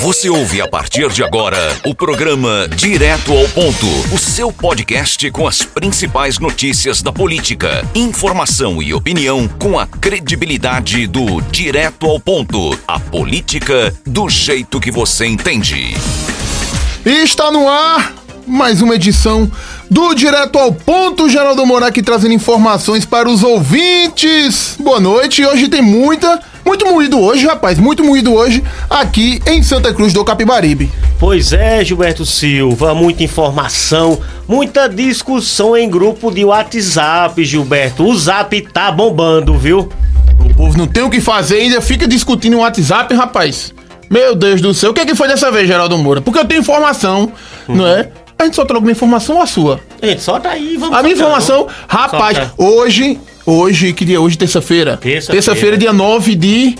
Você ouve a partir de agora o programa Direto ao Ponto, o seu podcast com as principais notícias da política, informação e opinião com a credibilidade do Direto ao Ponto, a política do jeito que você entende. Está no ar mais uma edição do Direto ao Ponto, Geraldo aqui trazendo informações para os ouvintes. Boa noite, hoje tem muita muito moído hoje, rapaz, muito moído hoje aqui em Santa Cruz do Capibaribe. Pois é, Gilberto Silva, muita informação, muita discussão em grupo de WhatsApp, Gilberto. O Zap tá bombando, viu? O povo não tem o que fazer, ainda fica discutindo no WhatsApp, rapaz. Meu Deus do céu, o que, é que foi dessa vez, Geraldo Moura? Porque eu tenho informação, uhum. não é? A gente solta alguma informação ou a sua? Gente, solta aí, vamos A minha informação, rapaz, solta. hoje Hoje, que dia? Hoje, terça-feira. Terça-feira, terça dia 9 de,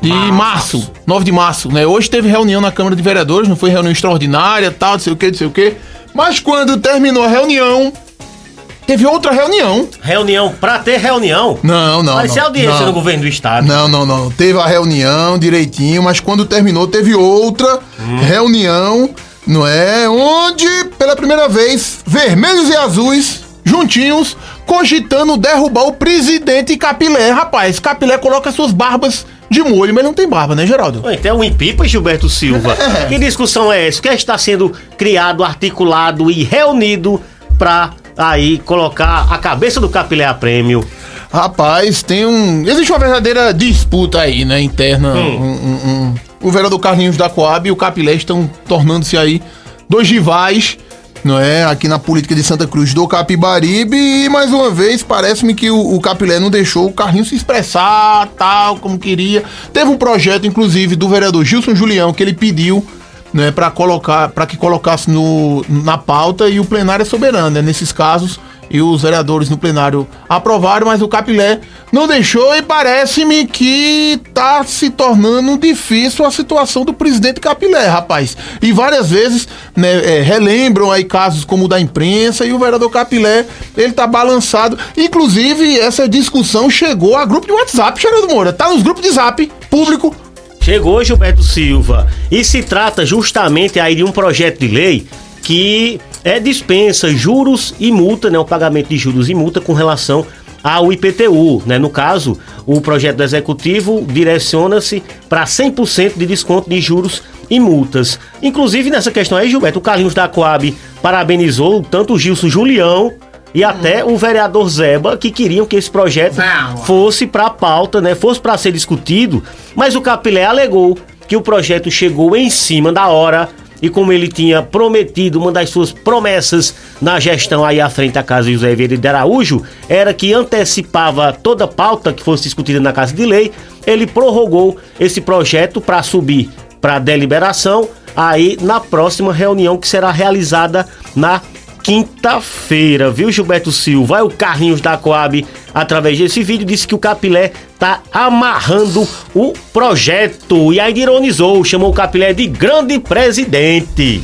de março. março. 9 de março, né? Hoje teve reunião na Câmara de Vereadores, não foi reunião extraordinária, tal, não sei o que, não sei o que. Mas quando terminou a reunião, teve outra reunião. Reunião pra ter reunião? Não, não. Mas é audiência não. no governo do estado. Não, não, não. Teve a reunião direitinho, mas quando terminou, teve outra hum. reunião, não é? Onde, pela primeira vez, vermelhos e azuis juntinhos, cogitando derrubar o presidente Capilé. Rapaz, Capilé coloca suas barbas de molho, mas não tem barba, né, Geraldo? Então, em pipa, Gilberto Silva. que discussão é essa? O que está sendo criado, articulado e reunido para aí colocar a cabeça do Capilé a prêmio? Rapaz, tem um. Existe uma verdadeira disputa aí, né, interna. Hum. Um, um, um... O vereador Carlinhos da Coab e o Capilé estão tornando-se aí dois rivais não é? Aqui na política de Santa Cruz do Capibaribe e mais uma vez parece-me que o, o Capilé não deixou o Carlinho se expressar tal como queria. Teve um projeto inclusive do vereador Gilson Julião que ele pediu né, para colocar, para que colocasse no, na pauta e o plenário é soberano, né? Nesses casos, e os vereadores no plenário aprovaram, mas o Capilé não deixou e parece-me que tá se tornando difícil a situação do presidente Capilé, rapaz. E várias vezes né, é, relembram aí casos como o da imprensa e o vereador Capilé, ele tá balançado. Inclusive, essa discussão chegou a grupo de WhatsApp, Geraldo Moura. Tá nos grupos de zap público. Chegou Gilberto Silva. E se trata justamente aí de um projeto de lei que é dispensa juros e multa, né, o pagamento de juros e multa com relação ao IPTU, né? No caso, o projeto do executivo direciona-se para 100% de desconto de juros e multas. Inclusive nessa questão aí, Gilberto, o Carlinhos da Coab parabenizou tanto o Gilson Julião e até o vereador Zeba que queriam que esse projeto fosse para a pauta, né? Fosse para ser discutido, mas o Capilé alegou que o projeto chegou em cima da hora e como ele tinha prometido, uma das suas promessas na gestão aí à frente da Casa José Vieira de Araújo, era que antecipava toda pauta que fosse discutida na Casa de Lei, ele prorrogou esse projeto para subir para deliberação aí na próxima reunião que será realizada na quinta-feira, viu, Gilberto Silva? O Carlinhos da Coab, através desse vídeo, disse que o Capilé tá amarrando o projeto. E aí ironizou, chamou o Capilé de grande presidente.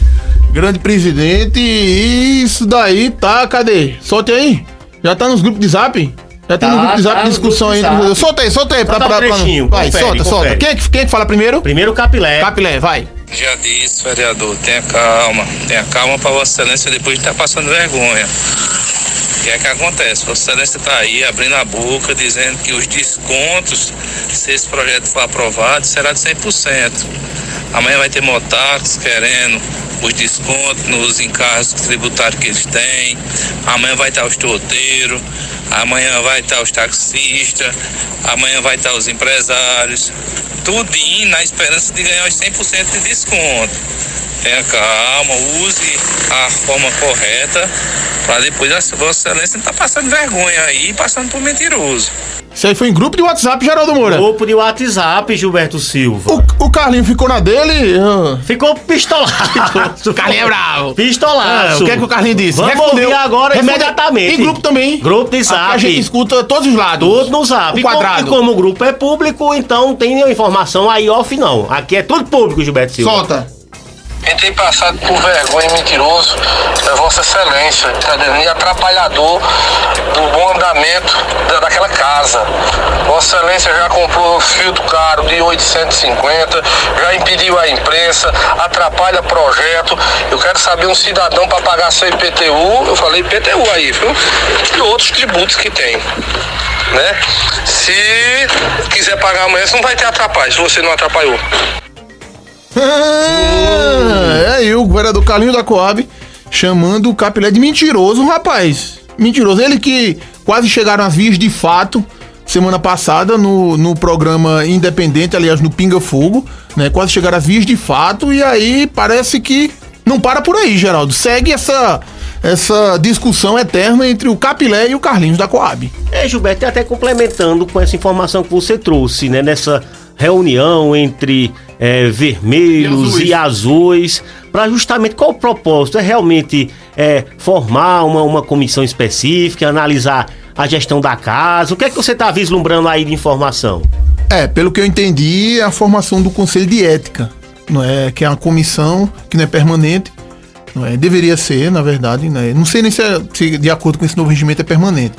Grande presidente, isso daí tá, cadê? Solte aí. Já tá nos grupos de zap? Já tem tá, no grupo de zap tá discussão aí. Solta aí, solta aí. Pra, pra, pra, pra, vai, confere, solta, confere. solta. Quem é, que, quem é que fala primeiro? Primeiro o Capilé. Capilé, vai. Já disse, vereador, tenha calma, tenha calma para Vossa Excelência depois de estar tá passando vergonha. O que é que acontece? Vossa Excelência está aí abrindo a boca, dizendo que os descontos, se esse projeto for aprovado, será de 100%. Amanhã vai ter motax querendo os descontos nos encargos tributários que eles têm. Amanhã vai estar os torteiros. Amanhã vai estar os taxistas. Amanhã vai estar os empresários. Tudo na esperança de ganhar os 100% de desconto. Tenha calma, use a forma correta para depois a Vossa Excelência não estar tá passando vergonha aí e passando por mentiroso. Isso aí foi em grupo de WhatsApp, Geraldo Moura. Grupo de WhatsApp, Gilberto Silva. O, o Carlinho ficou na dele? Uh... Ficou pistolado. o Carlinho é bravo. Pistolado. É, o que é que o Carlinho disse? Vamos Respondeu. ouvir agora Respondeu. imediatamente. Em grupo também. Grupo de zap. Aqui a gente escuta todos os lados. Tudo no zap. O quadrado. E como, e como o grupo é público, então tem informação aí off não. Aqui é tudo público, Gilberto Silva. Solta. Quem tem passado por vergonha e mentiroso é Vossa Excelência, tá? E atrapalhador do bom andamento da, daquela casa. Vossa Excelência já comprou filtro caro de 850, já impediu a imprensa, atrapalha projeto. Eu quero saber um cidadão para pagar seu IPTU, eu falei IPTU aí, viu? E outros tributos que tem. Né? Se quiser pagar amanhã, você não vai ter atrapalho, se você não atrapalhou. É aí o vereador Carlinhos da Coab chamando o Capilé de mentiroso, rapaz. Mentiroso. Ele que quase chegaram às vias de fato semana passada no, no programa independente, aliás, no Pinga Fogo, né? Quase chegaram às vias de fato e aí parece que não para por aí, Geraldo. Segue essa essa discussão eterna entre o Capilé e o Carlinhos da Coab. É, Gilberto, até complementando com essa informação que você trouxe, né? Nessa reunião entre é, vermelhos e azuis, para justamente qual o propósito? É realmente é, formar uma, uma comissão específica, analisar a gestão da casa? O que é que você está vislumbrando aí de informação? É, pelo que eu entendi, é a formação do Conselho de Ética, não é? Que é uma comissão que não é permanente, não é? Deveria ser, na verdade, né? Não sei nem se, é, se de acordo com esse novo regimento é permanente,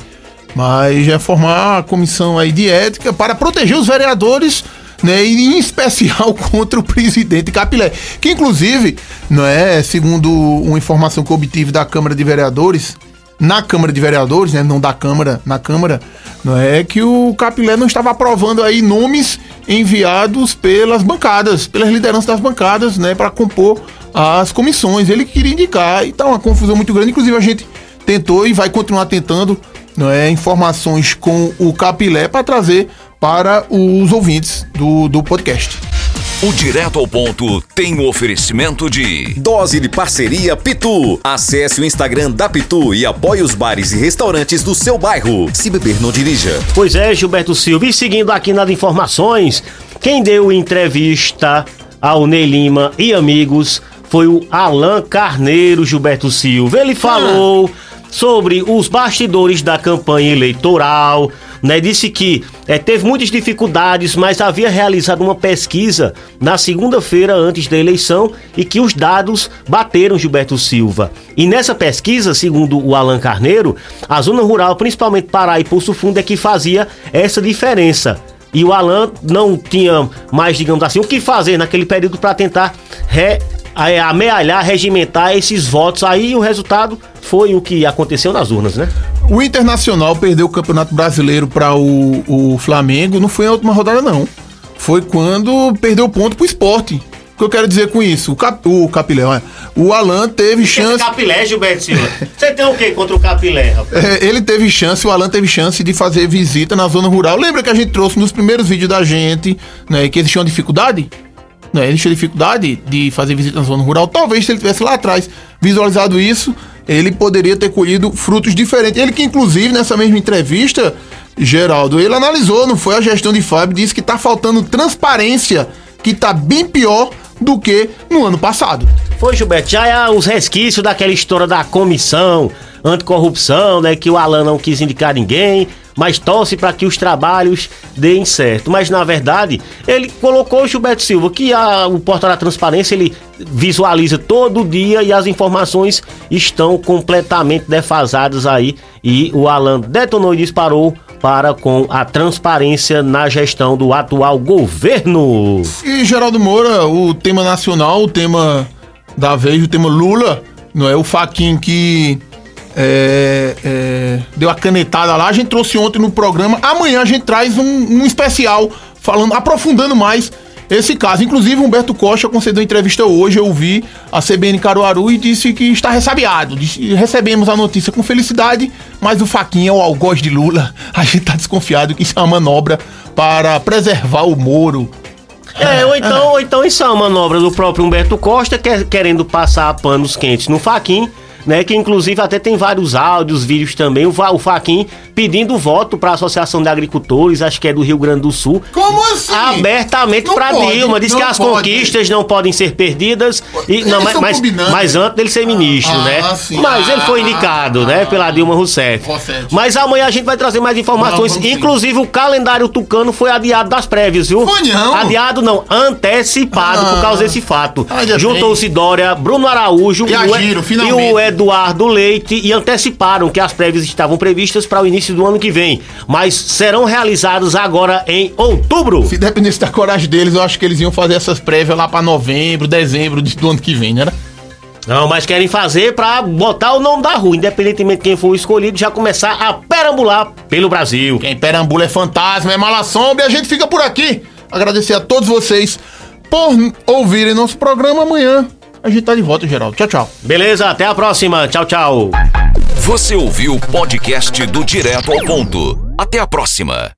mas é formar a comissão aí de ética para proteger os vereadores né, e em especial contra o presidente Capilé, que inclusive, não é, segundo uma informação que eu obtive da Câmara de Vereadores, na Câmara de Vereadores, né, não da Câmara, na Câmara, não é que o Capilé não estava aprovando aí nomes enviados pelas bancadas, pelas lideranças das bancadas, né, para compor as comissões. Ele queria indicar e tá uma confusão muito grande. Inclusive a gente tentou e vai continuar tentando, não é, informações com o Capilé para trazer para os ouvintes do, do podcast. O Direto ao Ponto tem o oferecimento de Dose de Parceria Pitu. Acesse o Instagram da Pitu e apoie os bares e restaurantes do seu bairro. Se beber, não dirija. Pois é, Gilberto Silva. E seguindo aqui nas informações, quem deu entrevista ao Ney Lima e amigos foi o Alan Carneiro, Gilberto Silva. Ele falou ah. sobre os bastidores da campanha eleitoral né, disse que é, teve muitas dificuldades, mas havia realizado uma pesquisa na segunda-feira antes da eleição e que os dados bateram Gilberto Silva. E nessa pesquisa, segundo o Alan Carneiro, a zona rural, principalmente Pará e Poço Fundo, é que fazia essa diferença. E o Alan não tinha mais, digamos assim, o que fazer naquele período para tentar re, amealhar, regimentar esses votos. Aí o resultado foi o que aconteceu nas urnas, né? O Internacional perdeu o Campeonato Brasileiro para o, o Flamengo, não foi na última rodada, não. Foi quando perdeu ponto pro esporte. O que eu quero dizer com isso? O, Cap, o Capilé, olha, o Alan teve chance. Esse Capilé, Gilberto Silva. Você tem o quê contra o Capilé, rapaz? É, ele teve chance, o Alan teve chance de fazer visita na zona rural. Lembra que a gente trouxe nos primeiros vídeos da gente, né, que existia uma dificuldade? Né, existia dificuldade de fazer visita na zona rural. Talvez se ele tivesse lá atrás visualizado isso, ele poderia ter colhido frutos diferentes. Ele que, inclusive, nessa mesma entrevista, Geraldo, ele analisou, não foi a gestão de Fábio, disse que está faltando transparência, que está bem pior do que no ano passado. Foi, Gilberto, já é os resquícios daquela história da comissão anticorrupção, né, que o Alan não quis indicar ninguém, mas torce para que os trabalhos deem certo. Mas na verdade, ele colocou o Gilberto Silva, que a, o portal da transparência ele visualiza todo dia e as informações estão completamente defasadas aí. E o Alan detonou e disparou para com a transparência na gestão do atual governo. E Geraldo Moura, o tema nacional, o tema da vez, o tema Lula, não é o faquinho que é, é, deu a canetada lá. A gente trouxe ontem no programa. Amanhã a gente traz um, um especial falando, aprofundando mais esse caso. Inclusive, Humberto Costa concedeu entrevista hoje. Eu vi a CBN Caruaru e disse que está ressabiado. Disse, recebemos a notícia com felicidade, mas o Faquinha é o algoz de Lula. A gente está desconfiado que isso é uma manobra para preservar o Moro. É, ou então, ou então isso é uma manobra do próprio Humberto Costa, querendo passar panos quentes no Faquinha né? Que inclusive até tem vários áudios, vídeos também. O, o Faquin pedindo voto para a Associação de Agricultores, acho que é do Rio Grande do Sul. Como assim? Abertamente Não para Dilma. Diz não que as pode. conquistas não podem ser perdidas. E, não, mas, mas, mas antes dele ser ministro, Ah, né? sim. Mas ele foi Ah, indicado, né? Pela Dilma Rousseff. Rousseff. Mas amanhã a gente vai trazer mais informações. Sim. Inclusive o calendário tucano foi adiado das prévias, viu? Foi não? Adiado não, antecipado Ah. por causa desse fato. Juntou-se Dória, Bruno Araújo E o E- e o Eduardo Leite e anteciparam que as prévias estavam previstas para o início do ano que vem, mas serão realizadas agora em outubro. Se dependesse da coragem deles, eu acho que eles iam fazer essas prévias lá pra novembro, dezembro de- do ano que vem, né? Não, mas querem fazer pra botar o nome da rua, independentemente de quem for escolhido, já começar a perambular pelo Brasil. Quem perambula é fantasma, é mala sombra e a gente fica por aqui. Agradecer a todos vocês por ouvirem nosso programa amanhã. A gente tá de volta, Geraldo. Tchau, tchau. Beleza? Até a próxima. Tchau, tchau. Você ouviu o podcast do Direto ao Ponto. Até a próxima.